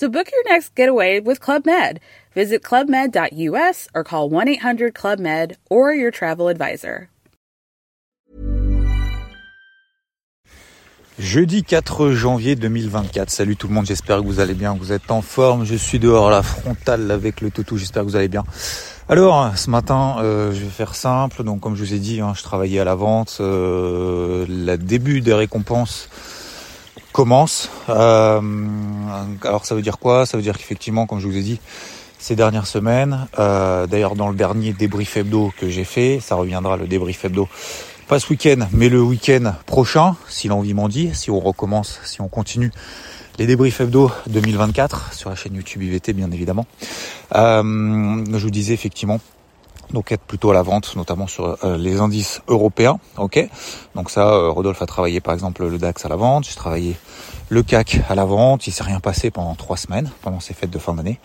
So book your next getaway with Club Med. Visit clubmed.us or call 1 800 Club Med or your travel advisor. Jeudi 4 janvier 2024. Salut tout le monde, j'espère que vous allez bien, que vous êtes en forme. Je suis dehors à la frontale avec le toutou, j'espère que vous allez bien. Alors, ce matin, euh, je vais faire simple. Donc, comme je vous ai dit, hein, je travaillais à la vente. Euh, le début des récompenses commence. Euh, alors, ça veut dire quoi? Ça veut dire qu'effectivement, comme je vous ai dit, ces dernières semaines, euh, d'ailleurs dans le dernier débrief hebdo que j'ai fait, ça reviendra le débrief hebdo pas ce week-end, mais le week-end prochain, si l'envie m'en dit, si on recommence, si on continue les débriefs hebdo 2024 sur la chaîne YouTube IVT bien évidemment. Euh, je vous disais effectivement donc être plutôt à la vente, notamment sur euh, les indices européens. Ok, donc ça, euh, Rodolphe a travaillé par exemple le DAX à la vente, j'ai travaillé le CAC à la vente. Il s'est rien passé pendant trois semaines, pendant ces fêtes de fin d'année.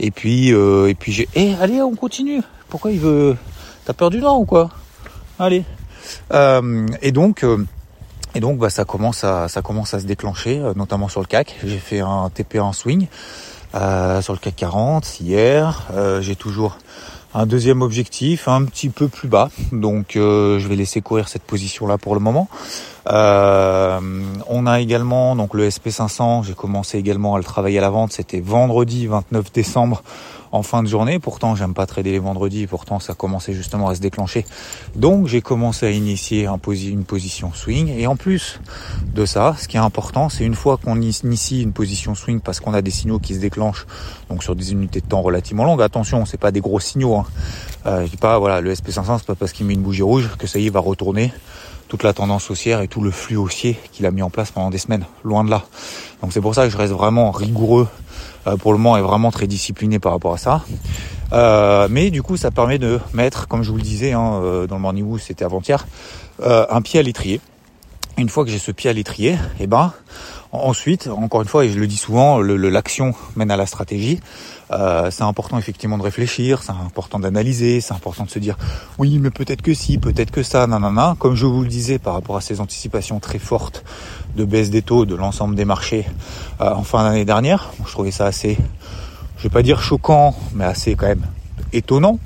Et puis, et puis j'ai, eh allez, on continue. Pourquoi il veut T'as peur du nord ou quoi? Allez, euh, et donc euh, et donc bah, ça commence à ça commence à se déclencher, euh, notamment sur le CAC. J'ai fait un TP1 swing sur le CAC 40 hier. J'ai toujours un deuxième objectif un petit peu plus bas. Donc je vais laisser courir cette position là pour le moment. on a également donc le SP500. J'ai commencé également à le travailler à la vente. C'était vendredi 29 décembre en fin de journée. Pourtant, j'aime pas trader les vendredis. Pourtant, ça commençait justement à se déclencher. Donc, j'ai commencé à initier une position swing. Et en plus de ça, ce qui est important, c'est une fois qu'on initie une position swing parce qu'on a des signaux qui se déclenchent, donc sur des unités de temps relativement longues. Attention, c'est pas des gros signaux. Hein. Euh, je dis pas, voilà, le SP500, c'est pas parce qu'il met une bougie rouge que ça y est, va retourner toute la tendance haussière et tout le flux haussier qu'il a mis en place pendant des semaines. Loin de là. Donc c'est pour ça que je reste vraiment rigoureux pour le moment est vraiment très discipliné par rapport à ça. Euh, mais du coup, ça permet de mettre, comme je vous le disais hein, euh, dans le morning c'était avant-hier, un pied à l'étrier. Une fois que j'ai ce pied à l'étrier, eh ben ensuite, encore une fois, et je le dis souvent, l'action mène à la stratégie. Euh, c'est important effectivement de réfléchir, c'est important d'analyser, c'est important de se dire oui mais peut-être que si, peut-être que ça, nanana. Comme je vous le disais par rapport à ces anticipations très fortes de baisse des taux de l'ensemble des marchés euh, en fin d'année dernière, je trouvais ça assez, je vais pas dire choquant, mais assez quand même étonnant.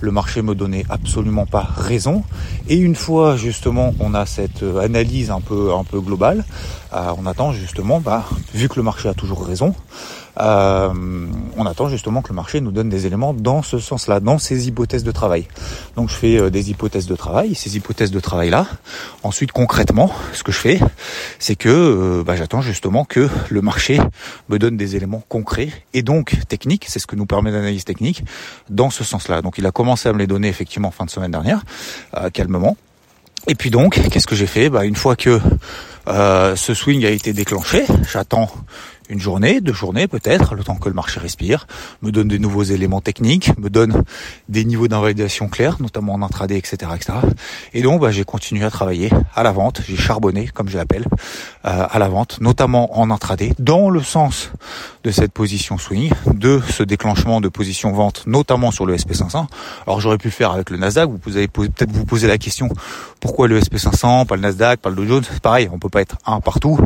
Le marché me donnait absolument pas raison. Et une fois justement qu'on a cette euh, analyse un peu un peu globale, on attend justement, bah, vu que le marché a toujours raison, euh, on attend justement que le marché nous donne des éléments dans ce sens-là, dans ces hypothèses de travail. Donc je fais euh, des hypothèses de travail, ces hypothèses de travail-là. Ensuite, concrètement, ce que je fais, c'est que euh, bah, j'attends justement que le marché me donne des éléments concrets et donc techniques, c'est ce que nous permet l'analyse technique, dans ce sens-là. Donc il a commencé à me les donner effectivement fin de semaine dernière, calmement. Et puis donc, qu'est-ce que j'ai fait? Bah, Une fois que ce swing a été déclenché, j'attends une journée, deux journées peut-être, le temps que le marché respire, me donne de nouveaux éléments techniques, me donne des niveaux d'invalidation clairs, notamment en intraday, etc., etc. Et donc, bah, j'ai continué à travailler à la vente, j'ai charbonné, comme je l'appelle, euh, à la vente, notamment en intraday, dans le sens de cette position swing, de ce déclenchement de position vente, notamment sur le SP500. Alors, j'aurais pu le faire avec le Nasdaq. Vous avez peut-être vous poser la question pourquoi le SP500, pas le Nasdaq, pas le Dow Jones? Pareil, on peut pas être un partout,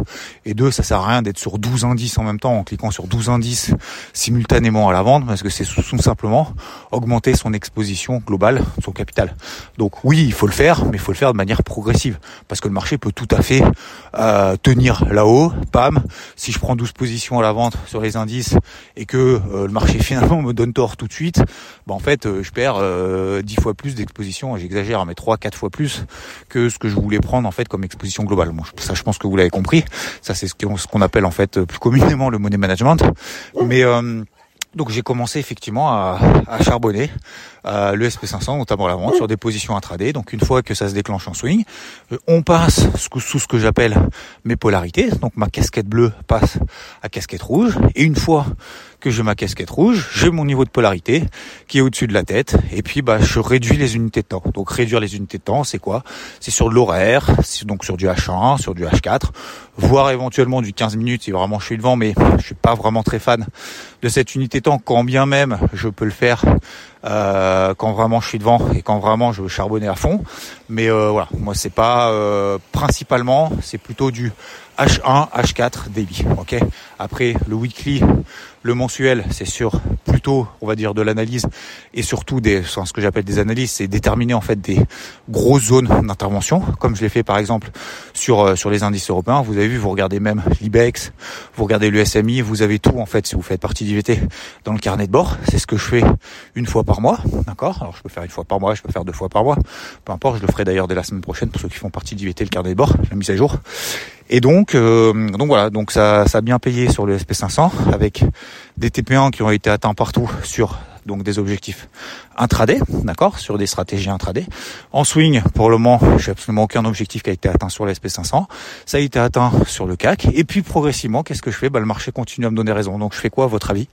et deux, ça sert à rien d'être sur 12 indices en même temps en cliquant sur 12 indices simultanément à la vente parce que c'est tout simplement augmenter son exposition globale, son capital. Donc oui, il faut le faire, mais il faut le faire de manière progressive parce que le marché peut tout à fait euh, tenir là-haut, pam. Si je prends 12 positions à la vente sur les indices et que euh, le marché finalement me donne tort tout de suite, bah en fait euh, je perds 10 fois plus d'exposition, j'exagère, mais 3 4 fois plus que ce que je voulais prendre en fait comme exposition globale. Bon, ça je pense que vous l'avez compris. Ça c'est ce qu'on appelle en fait plus communément le money management. Mais euh, donc j'ai commencé effectivement à, charbonner euh, le SP500, notamment la vente, sur des positions intraday. Donc une fois que ça se déclenche en swing, euh, on passe sous ce que j'appelle mes polarités. Donc ma casquette bleue passe à casquette rouge. Et une fois que j'ai ma casquette rouge, j'ai mon niveau de polarité qui est au-dessus de la tête, et puis bah je réduis les unités de temps. Donc réduire les unités de temps, c'est quoi? C'est sur l'horaire, donc sur du H1, sur du H4, voire éventuellement du 15 minutes si vraiment je suis devant, mais je suis pas vraiment très fan de cette unité de temps, quand bien même je peux le faire euh, quand vraiment je suis devant et quand vraiment je veux charbonner à fond. Mais euh, voilà, moi c'est pas euh, principalement, c'est plutôt du H1, H4 débit. Ok? Après le weekly, le mensuel, c'est sur plutôt, on va dire, de l'analyse et surtout des, ce que j'appelle des analyses, c'est déterminer en fait des grosses zones d'intervention, comme je l'ai fait par exemple sur euh, sur les indices européens. Vous avez vu, vous regardez même l'Ibex, vous regardez le SMI, vous avez tout en fait si vous faites partie d'IVT dans le carnet de bord. C'est ce que je fais une fois par mois, d'accord? Alors je peux faire une fois par mois, je peux faire deux fois par mois, peu importe. Je le d'ailleurs dès la semaine prochaine pour ceux qui font partie d'IVT le carnet de bord, la mise à jour. Et donc, euh, donc voilà, donc ça, ça a bien payé sur le SP500 avec des TP1 qui ont été atteints partout sur donc des objectifs intraday, d'accord, sur des stratégies intraday. En swing, pour le moment, j'ai absolument aucun objectif qui a été atteint sur l'SP 500. Ça a été atteint sur le CAC. Et puis progressivement, qu'est-ce que je fais? Bah, Le marché continue à me donner raison. Donc je fais quoi à votre avis?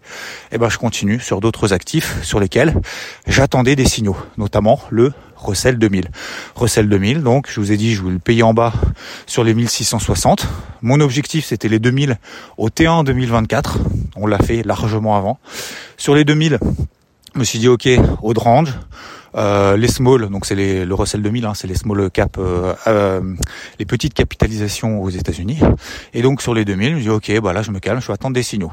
Eh ben, je continue sur d'autres actifs sur lesquels j'attendais des signaux, notamment le Russell 2000. Russell 2000, donc je vous ai dit, je voulais le payer en bas sur les 1660. Mon objectif, c'était les 2000 au T1 2024. On l'a fait largement avant. Sur les 2000, je me suis dit, ok, haut de range, euh, les small, donc c'est le Russell 2000, hein, c'est les small cap, euh, euh, les petites capitalisations aux États-Unis. Et donc sur les 2000, je me dis ok, bah là je me calme, je vais attendre des signaux.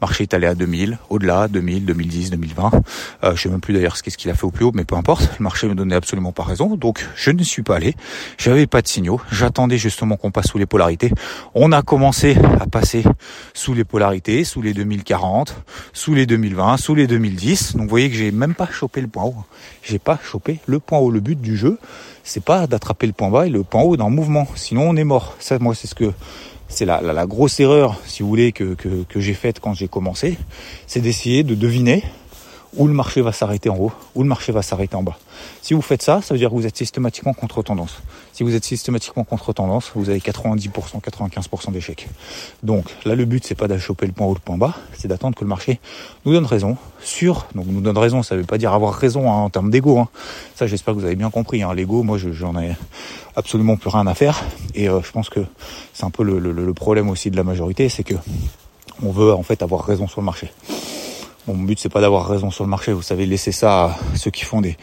Marché est allé à 2000, au-delà, 2000, 2010, 2020. Euh, je sais même plus d'ailleurs ce qu'il a fait au plus haut, mais peu importe. Le marché me donnait absolument pas raison, donc je ne suis pas allé. J'avais pas de signaux. J'attendais justement qu'on passe sous les polarités. On a commencé à passer sous les polarités, sous les 2040, sous les 2020, sous les 2010. Donc vous voyez que j'ai même pas chopé le point j'ai pas chopé le point haut. Le but du jeu, c'est pas d'attraper le point bas et le point haut d'un mouvement. Sinon, on est mort. Ça, moi, c'est ce que c'est la, la, grosse erreur, si vous voulez, que j'ai faite quand j'ai commencé, c'est d'essayer de deviner où le marché va s'arrêter en haut, où le marché va s'arrêter en bas. Si vous faites ça, ça veut dire que vous êtes systématiquement contre tendance. Si vous êtes systématiquement contre tendance, vous avez 90%, 95% d'échecs. Donc là, le but, c'est pas d'achoper le point haut, le point bas, c'est d'attendre que le marché nous donne raison sur, donc nous donne raison, ça veut pas dire avoir raison hein, en termes d'ego. Hein. Ça, j'espère que vous avez bien compris. Hein. L'ego, moi, j'en ai absolument plus rien à faire. Et euh, je pense que c'est un peu le, le problème aussi de la majorité, c'est que on veut en fait avoir raison sur le marché mon but c'est pas d'avoir raison sur le marché, vous savez, laisser ça à ceux qui font des,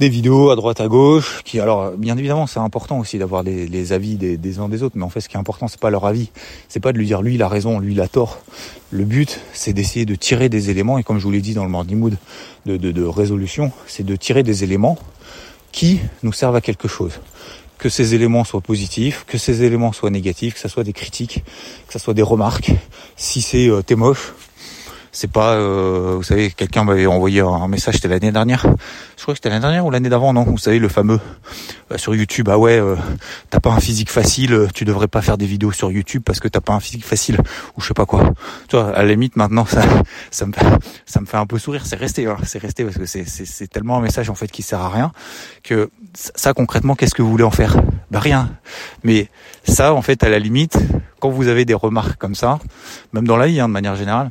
des vidéos à droite à gauche, qui alors bien évidemment c'est important aussi d'avoir les, avis des, uns des autres, mais en fait ce qui est important c'est pas leur avis, c'est pas de lui dire lui il a raison, lui il a tort. Le but c'est d'essayer de tirer des éléments et comme je vous l'ai dit dans le morning mood de, de résolution, c'est de tirer des éléments qui nous servent à quelque chose. Que ces éléments soient positifs, que ces éléments soient négatifs, que ce soit des critiques, que ce soit des remarques. Si c'est euh, t'es moche, c'est pas, euh, vous savez, quelqu'un m'avait envoyé un message, c'était l'année dernière. Je crois que c'était l'année dernière ou l'année d'avant, non? Vous savez, le fameux euh, sur YouTube, ah ouais, euh, t'as pas un physique facile, tu devrais pas faire des vidéos sur YouTube parce que t'as pas un physique facile ou je sais pas quoi. Tu vois, à la limite maintenant, ça, ça me, ça me fait un peu sourire. C'est resté, hein, c'est resté parce que c'est, tellement un message en fait qui sert à rien que ça concrètement, qu'est-ce que vous voulez en faire? Bah rien. Mais ça, en fait, à la limite, quand vous avez des remarques comme ça, même dans la vie, hein, de manière générale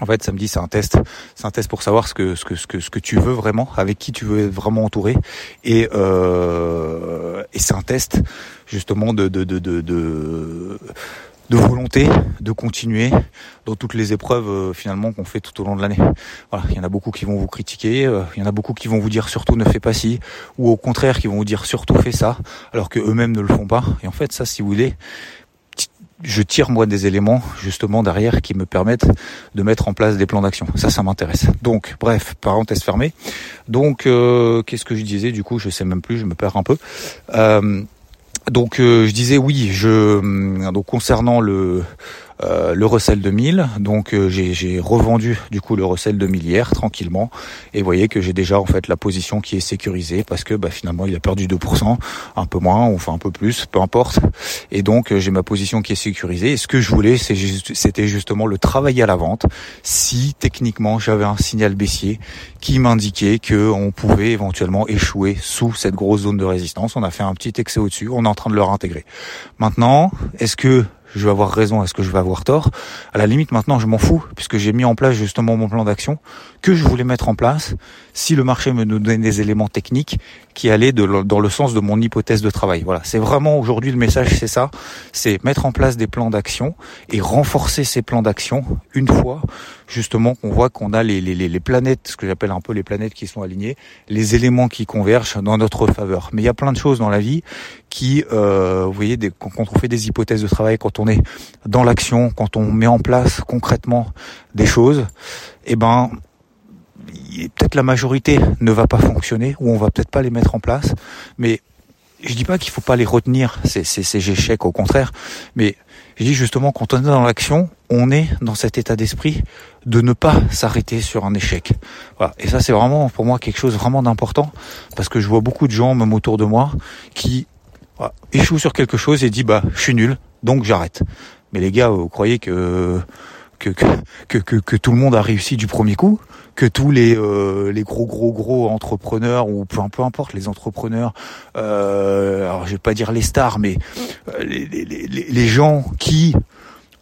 en fait, samedi, c'est un test. C'est un test pour savoir ce que, ce que, ce que, ce que tu veux vraiment, avec qui tu veux être vraiment entouré. Et, euh, c'est un test, justement, de, de, de, de, de, de volonté de continuer dans toutes les épreuves euh, finalement qu'on fait tout au long de l'année. Voilà, il y en a beaucoup qui vont vous critiquer, euh, il y en a beaucoup qui vont vous dire surtout ne fais pas ci, ou au contraire qui vont vous dire surtout fais ça, alors que eux-mêmes ne le font pas. Et en fait, ça, si vous voulez, je tire moi des éléments justement derrière qui me permettent de mettre en place des plans d'action. Ça, ça m'intéresse. Donc, bref, parenthèse fermée. Donc, euh, qu'est-ce que je disais Du coup, je sais même plus, je me perds un peu. Euh, donc, euh, je disais oui. Je donc concernant le euh, le Russell 2000. Donc euh, j'ai revendu du coup le Russell 2000 hier tranquillement et vous voyez que j'ai déjà en fait la position qui est sécurisée parce que bah, finalement il a perdu 2%, un peu moins, enfin un peu plus, peu importe. Et donc euh, j'ai ma position qui est sécurisée. Et ce que je voulais, c'était justement le travail à la vente. Si techniquement j'avais un signal baissier qui m'indiquait que on pouvait éventuellement échouer sous cette grosse zone de résistance, on a fait un petit excès au-dessus, on est en train de le réintégrer. Maintenant, est-ce que je vais avoir raison, est-ce que je vais avoir tort À la limite, maintenant, je m'en fous, puisque j'ai mis en place justement mon plan d'action que je voulais mettre en place si le marché me donnait des éléments techniques qui allaient dans le sens de mon hypothèse de travail. Voilà, c'est vraiment aujourd'hui le message, c'est ça, c'est mettre en place des plans d'action et renforcer ces plans d'action une fois justement qu'on voit qu'on a les, planètes, ce que j'appelle un peu les planètes qui sont alignées, les éléments qui convergent dans notre faveur. Mais il y a plein de choses dans la vie qui, euh, vous voyez, quand on fait des hypothèses de travail, quand on est dans l'action, quand on met en place concrètement des choses, eh ben peut-être la majorité ne va pas fonctionner ou on va peut-être pas les mettre en place, mais je dis pas qu'il faut pas les retenir ces, ces, ces échecs, au contraire, mais je dis justement quand on est dans l'action, on est dans cet état d'esprit de ne pas s'arrêter sur un échec. Voilà. Et ça c'est vraiment pour moi quelque chose vraiment d'important parce que je vois beaucoup de gens même autour de moi qui échouent sur quelque chose et disent bah je suis nul donc j'arrête. Mais les gars, vous croyez que que, que, que, tout le monde a réussi du premier coup? Que tous les euh, les gros gros gros entrepreneurs ou peu, peu importe les entrepreneurs euh, alors je vais pas dire les stars mais euh, les, les gens qui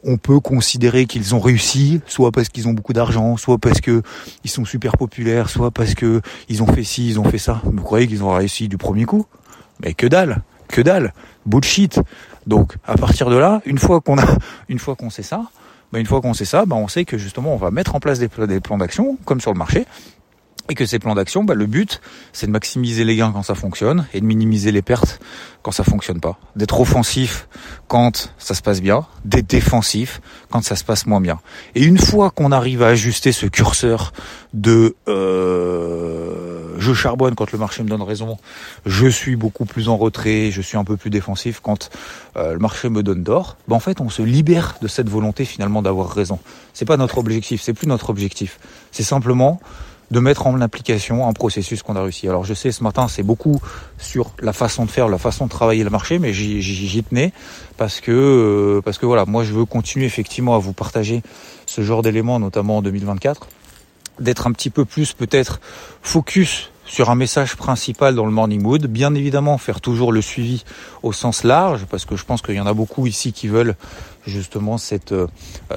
on peut considérer qu'ils ont réussi, soit parce qu'ils ont beaucoup d'argent, soit parce que ils sont super populaires, soit parce que ils ont fait ci, ils ont fait ça. Vous croyez qu'ils ont réussi du premier coup? Mais que dalle, que dalle, bullshit. Donc à partir de là, une fois qu'on a, une fois qu'on sait ça, bah, une fois qu'on sait ça, bah, on sait que justement on va mettre en place des, plans d'action, comme sur le marché, et que ces plans d'action, bah, le but, c'est de maximiser les gains quand ça fonctionne et de minimiser les pertes quand ça fonctionne pas. D'être offensif quand ça se passe bien, d'être défensif quand ça se passe moins bien. Et une fois qu'on arrive à ajuster ce curseur de euh, je charbonne quand le marché me donne raison, je suis beaucoup plus en retrait, je suis un peu plus défensif quand euh, le marché me donne d'or, bah, en fait on se libère de cette volonté finalement d'avoir raison. C'est pas notre objectif, c'est plus notre objectif. C'est simplement de mettre en application un processus qu'on a réussi. Alors je sais, ce matin, c'est beaucoup sur la façon de faire, la façon de travailler le marché, mais j'y tenais parce que euh, parce que voilà, moi je veux continuer effectivement à vous partager ce genre d'éléments, notamment en 2024, d'être un petit peu plus peut-être focus sur un message principal dans le morning mood. Bien évidemment, faire toujours le suivi au sens large, parce que je pense qu'il y en a beaucoup ici qui veulent justement cette, euh,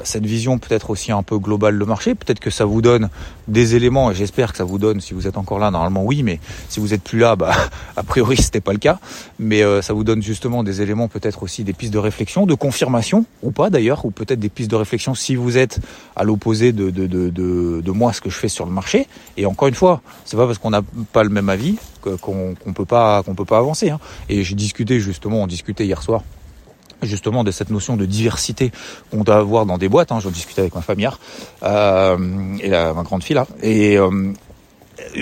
cette vision peut-être aussi un peu globale de marché. Peut-être que ça vous donne des éléments, et j'espère que ça vous donne, si vous êtes encore là, normalement oui, mais si vous êtes plus là, bah, a priori c'était pas le cas. Mais euh, ça vous donne justement des éléments, peut-être aussi des pistes de réflexion, de confirmation, ou pas d'ailleurs, ou peut-être des pistes de réflexion si vous êtes à l'opposé de, de, de, de, moi, ce que je fais sur le marché. Et encore une fois, c'est pas parce qu'on n'a pas le même avis qu'on qu'on peut pas peut pas avancer. Hein. Et j'ai discuté justement, on discutait hier soir justement de cette notion de diversité qu'on doit avoir dans des boîtes. Hein. J'en discutais avec ma famille euh, et la, ma grande fille là. Et, euh,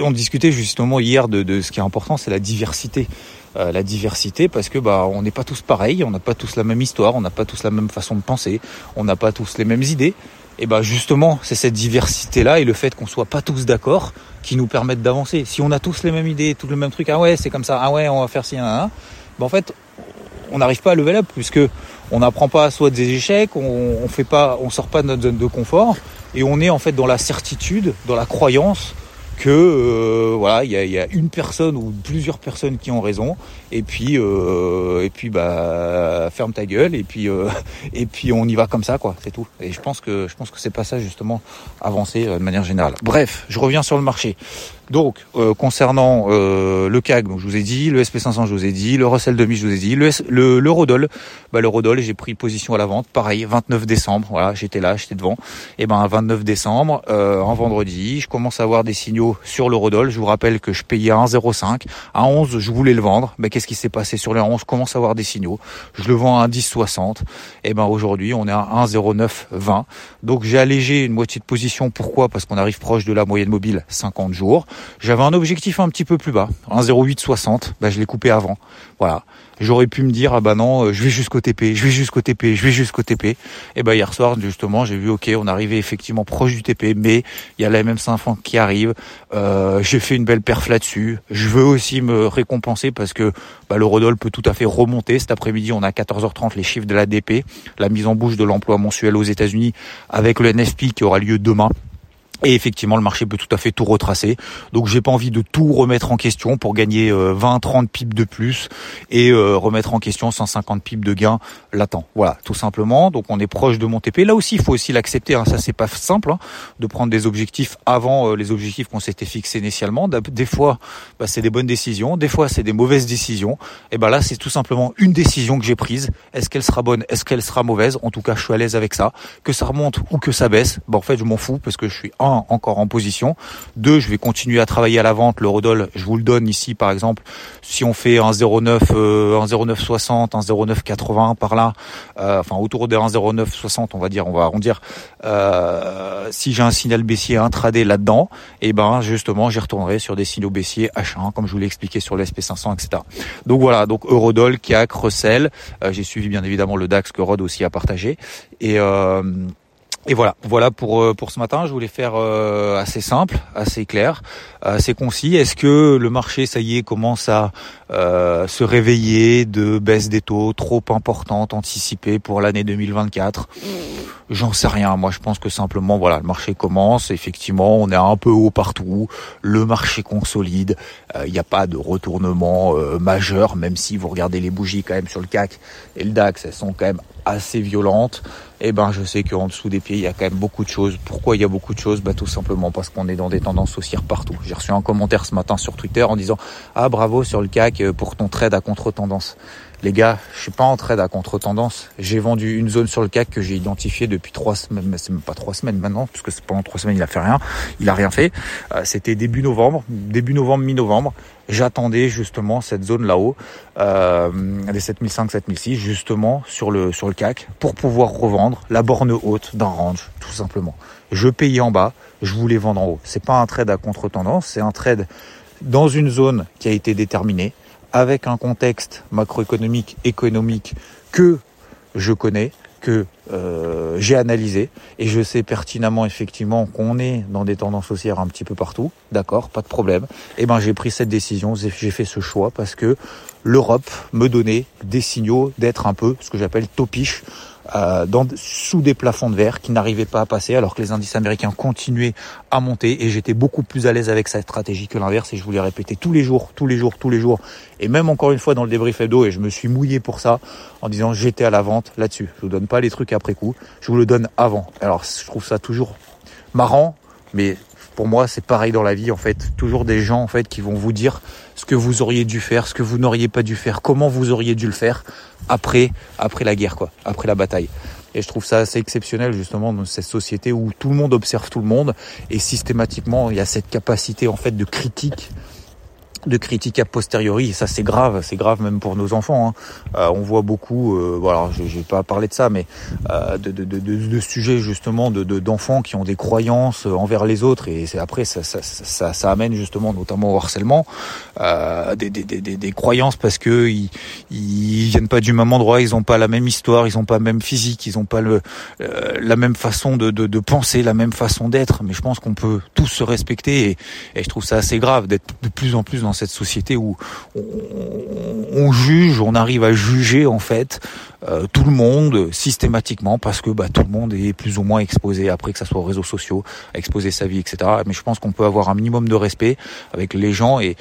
on discutait justement hier de, de ce qui est important, c'est la diversité. Euh, la diversité parce que bah on n'est pas tous pareils, on n'a pas tous la même histoire, on n'a pas tous la même façon de penser, on n'a pas tous les mêmes idées. Et bah justement, c'est cette diversité là et le fait qu'on soit pas tous d'accord qui nous permettent d'avancer. Si on a tous les mêmes idées, tous le même truc, ah ouais, c'est comme ça, ah ouais, on va faire ci, bah en fait, on n'arrive pas à level up puisque on n'apprend pas soit des échecs, on, on fait pas, on sort pas de notre zone de confort et on est en fait dans la certitude, dans la croyance que euh, voilà, il y a, y a, une personne ou plusieurs personnes qui ont raison, et puis euh, et puis bah ferme ta gueule, et puis euh, et puis on y va comme ça quoi, c'est tout. Et je pense que je pense que c'est pas ça justement avancer euh, de manière générale. Bref, je reviens sur le marché. Donc, euh, concernant euh, le CAC, donc je vous ai dit, le SP500, je vous ai dit, le Russell 2000, je vous ai dit, le, le l'Eurodoll, bah, l'Eurodoll, j'ai pris position à la vente, pareil, 29 décembre, voilà, j'étais là, j'étais devant, et ben 29 décembre, euh, en vendredi, je commence à avoir des signaux sur l'Eurodoll, je vous rappelle que je payais à 1,05, à 11, je voulais le vendre, mais qu'est-ce qui s'est passé sur le 11, je commence à avoir des signaux, je le vends à 1,1060, et ben aujourd'hui, on est à 1,0920, donc j'ai allégé une moitié de position, pourquoi? Parce qu'on arrive proche de la moyenne mobile 50 jours, j'avais un objectif un petit peu plus bas, un 0,860. Bah, je l'ai coupé avant. Voilà. J'aurais pu me dire ah bah non, euh, je vais jusqu'au TP, je vais jusqu'au TP, je vais jusqu'au TP. Et bah hier soir justement, j'ai vu ok, on arrivait effectivement proche du TP, mais il y a la MM500 qui arrive. Euh, j'ai fait une belle perf là-dessus. Je veux aussi me récompenser parce que bah, le Rodol peut tout à fait remonter. Cet après-midi, on a 14h30 les chiffres de la DP, la mise en bouche de l'emploi mensuel aux États-Unis avec le NFP qui aura lieu demain. Et effectivement, le marché peut tout à fait tout retracer. Donc, j'ai pas envie de tout remettre en question pour gagner 20, euh, 30 pips de plus et euh, remettre en question 150 pips de gain latent. Voilà, tout simplement. Donc, on est proche de mon TP. Là aussi, il faut aussi l'accepter. Hein. Ça, c'est pas simple hein, de prendre des objectifs avant euh, les objectifs qu'on s'était fixés initialement. Des fois, bah, c'est des bonnes décisions. Des fois, c'est des mauvaises décisions. Et ben là, c'est tout simplement une décision que j'ai prise. Est-ce qu'elle sera bonne? Est-ce qu'elle sera mauvaise? En tout cas, je suis à l'aise avec ça. Que ça remonte ou que ça baisse, bah, en fait, je m'en fous parce que je suis encore en position. Deux, je vais continuer à travailler à la vente. Le Rodol, je vous le donne ici par exemple. Si on fait un 0,9, euh, un 0,960, un 0,980 par là, euh, enfin autour des 1,0960, on va dire, on va arrondir. Euh, si j'ai un signal baissier intraday là-dedans, et eh ben justement, j'y retournerai sur des signaux baissiers H1, comme je vous l'ai expliqué sur le SP500, etc. Donc voilà, donc Eurodol, CAC, Russell. j'ai suivi bien évidemment le DAX que Rod aussi a partagé. Et et voilà, voilà pour euh, pour ce matin. Je voulais faire euh, assez simple, assez clair, assez concis. Est-ce que le marché, ça y est, commence à euh, se réveiller de baisse des taux trop importante anticipée pour l'année 2024 J'en sais rien. Moi, je pense que simplement, voilà, le marché commence. Effectivement, on est un peu haut partout. Le marché consolide. Il n'y a pas de retournement majeur, même si vous regardez les bougies quand même sur le CAC et le DAX, elles sont quand même assez violente, et eh ben je sais qu'en dessous des pieds il y a quand même beaucoup de choses. Pourquoi il y a beaucoup de choses? Bah tout simplement parce qu'on est dans des tendances haussières partout. J'ai reçu un commentaire ce matin sur Twitter en disant ah bravo sur le CAC euh, pour ton trade à contre-tendance. Les gars, je suis pas en trade à contre-tendance. J'ai vendu une zone sur le CAC que j'ai identifiée depuis trois semaines, mais c'est même pas trois semaines maintenant, parce que pendant trois semaines il a fait rien, il a rien fait. Euh, c'était début novembre, début novembre, mi-novembre. J'attendais justement cette zone là-haut, euh, des 7005, 7006, justement sur le sur le CAC, pour pouvoir revendre la borne haute d'un range, tout simplement. Je payais en bas, je voulais vendre en haut. C'est pas un trade à contre-tendance, c'est un trade dans une zone qui a été déterminée avec un contexte macroéconomique, économique que je connais, que euh, j'ai analysé et je sais pertinemment effectivement qu'on est dans des tendances haussières un petit peu partout, d'accord, pas de problème. Et eh ben j'ai pris cette décision, j'ai fait ce choix parce que l'Europe me donnait des signaux d'être un peu ce que j'appelle topiche euh, sous des plafonds de verre qui n'arrivaient pas à passer alors que les indices américains continuaient à monter et j'étais beaucoup plus à l'aise avec cette stratégie que l'inverse et je voulais répéter tous les jours, tous les jours, tous les jours et même encore une fois dans le débrief hebdo et je me suis mouillé pour ça en disant j'étais à la vente là-dessus. Je vous donne pas les trucs après coup, je vous le donne avant. Alors je trouve ça toujours marrant mais pour moi, c'est pareil dans la vie en fait. Toujours des gens en fait qui vont vous dire ce que vous auriez dû faire, ce que vous n'auriez pas dû faire, comment vous auriez dû le faire après, après la guerre quoi, après la bataille. Et je trouve ça assez exceptionnel justement dans cette société où tout le monde observe tout le monde et systématiquement il y a cette capacité en fait de critique de critiques a posteriori, et ça c'est grave, c'est grave même pour nos enfants. Hein. Euh, on voit beaucoup, euh, voilà, je vais pas parler de ça, mais euh, de, de, de, de, sujets justement de d'enfants qui ont des croyances envers les autres, et c'est après ça ça, ça, ça, amène justement notamment au harcèlement, euh, des, des, des, des, croyances parce que ils, ils viennent pas du même endroit, ils ont pas la même histoire, ils ont pas le même physique, ils ont pas le euh, la même façon de, de, de penser, la même façon d'être. Mais je pense qu'on peut tous se respecter, et, et je trouve ça assez grave d'être de plus en plus dans cette société où on, juge, on arrive à juger en fait euh, tout le monde systématiquement parce que bah, tout le monde est plus ou moins exposé après que ça soit aux réseaux sociaux, à exposer sa vie, etc. Mais je pense qu'on peut avoir un minimum de respect avec les gens et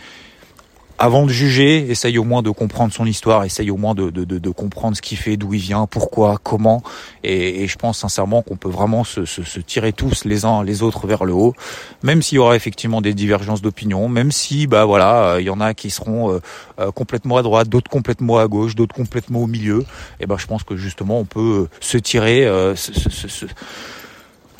avant de juger, essaye au moins de comprendre son histoire, essaye au moins de, de, de, comprendre ce qu'il fait, d'où il vient, pourquoi, comment. Et, et je pense sincèrement qu'on peut vraiment se, se, se, tirer tous les uns les autres vers le haut, même s'il y aura effectivement des divergences d'opinion, même si bah voilà, il y en a qui seront euh, euh, complètement à droite, d'autres complètement à gauche, d'autres complètement au milieu. Et ben je pense que justement on peut se tirer, euh, se,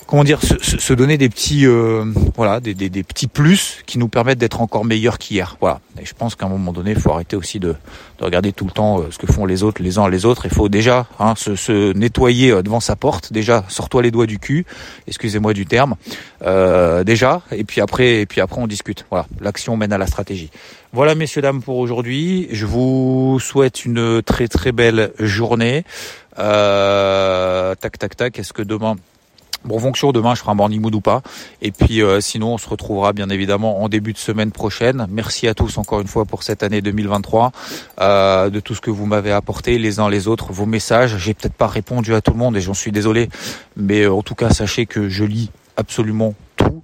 comment dire, se, se, donner des petits, euh, voilà, des, des, des, petits plus qui nous permettent d'être encore meilleurs qu'hier. Voilà. Et je pense qu'à un moment donné, il faut arrêter aussi de, de regarder tout le temps euh, ce que font les autres, les uns les autres. Il faut déjà hein, se, se, nettoyer euh, devant sa porte. Déjà, sors-toi les doigts du cul. Excusez-moi du terme. Euh, déjà, et puis après, et puis après, on discute. Voilà. L'action mène à la stratégie. Voilà, messieurs dames, pour aujourd'hui. Je vous souhaite une très très belle journée. Euh, tac tac tac. Est-ce que demain Bon, fonction, demain je ferai un morning mood ou pas. Et puis euh, sinon, on se retrouvera bien évidemment en début de semaine prochaine. Merci à tous encore une fois pour cette année 2023, euh, de tout ce que vous m'avez apporté les uns les autres, vos messages. J'ai peut-être pas répondu à tout le monde et j'en suis désolé, mais euh, en tout cas sachez que je lis absolument tout.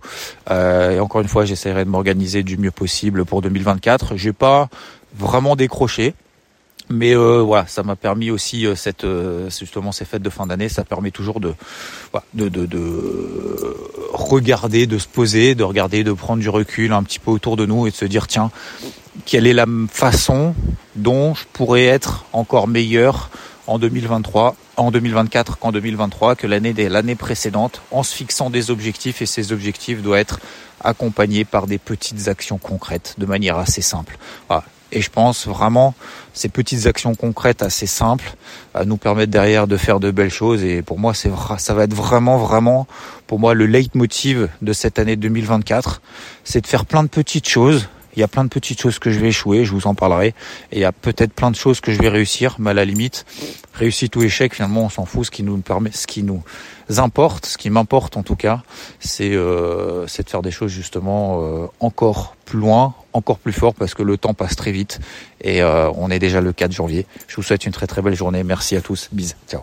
Et encore une fois, j'essaierai de m'organiser du mieux possible pour 2024. J'ai pas vraiment décroché. Mais euh, voilà, ça m'a permis aussi euh, cette euh, justement ces fêtes de fin d'année, ça permet toujours de, de, de, de regarder, de se poser, de regarder, de prendre du recul un petit peu autour de nous et de se dire tiens, quelle est la façon dont je pourrais être encore meilleur en 2023, en 2024 qu'en 2023, que l'année l'année précédente, en se fixant des objectifs et ces objectifs doivent être accompagnés par des petites actions concrètes de manière assez simple. Voilà. Et je pense vraiment ces petites actions concrètes assez simples à nous permettre derrière de faire de belles choses. Et pour moi, c'est ça va être vraiment, vraiment, pour moi, le leitmotiv de cette année 2024, c'est de faire plein de petites choses. Il y a plein de petites choses que je vais échouer, je vous en parlerai. Et il y a peut-être plein de choses que je vais réussir, mais à la limite, réussite ou échec, finalement, on s'en fout. Ce qui nous permet, ce qui nous importe, ce qui m'importe en tout cas, c'est euh, de faire des choses justement euh, encore plus loin, encore plus fort, parce que le temps passe très vite et euh, on est déjà le 4 janvier. Je vous souhaite une très très belle journée. Merci à tous. Bisous. Ciao.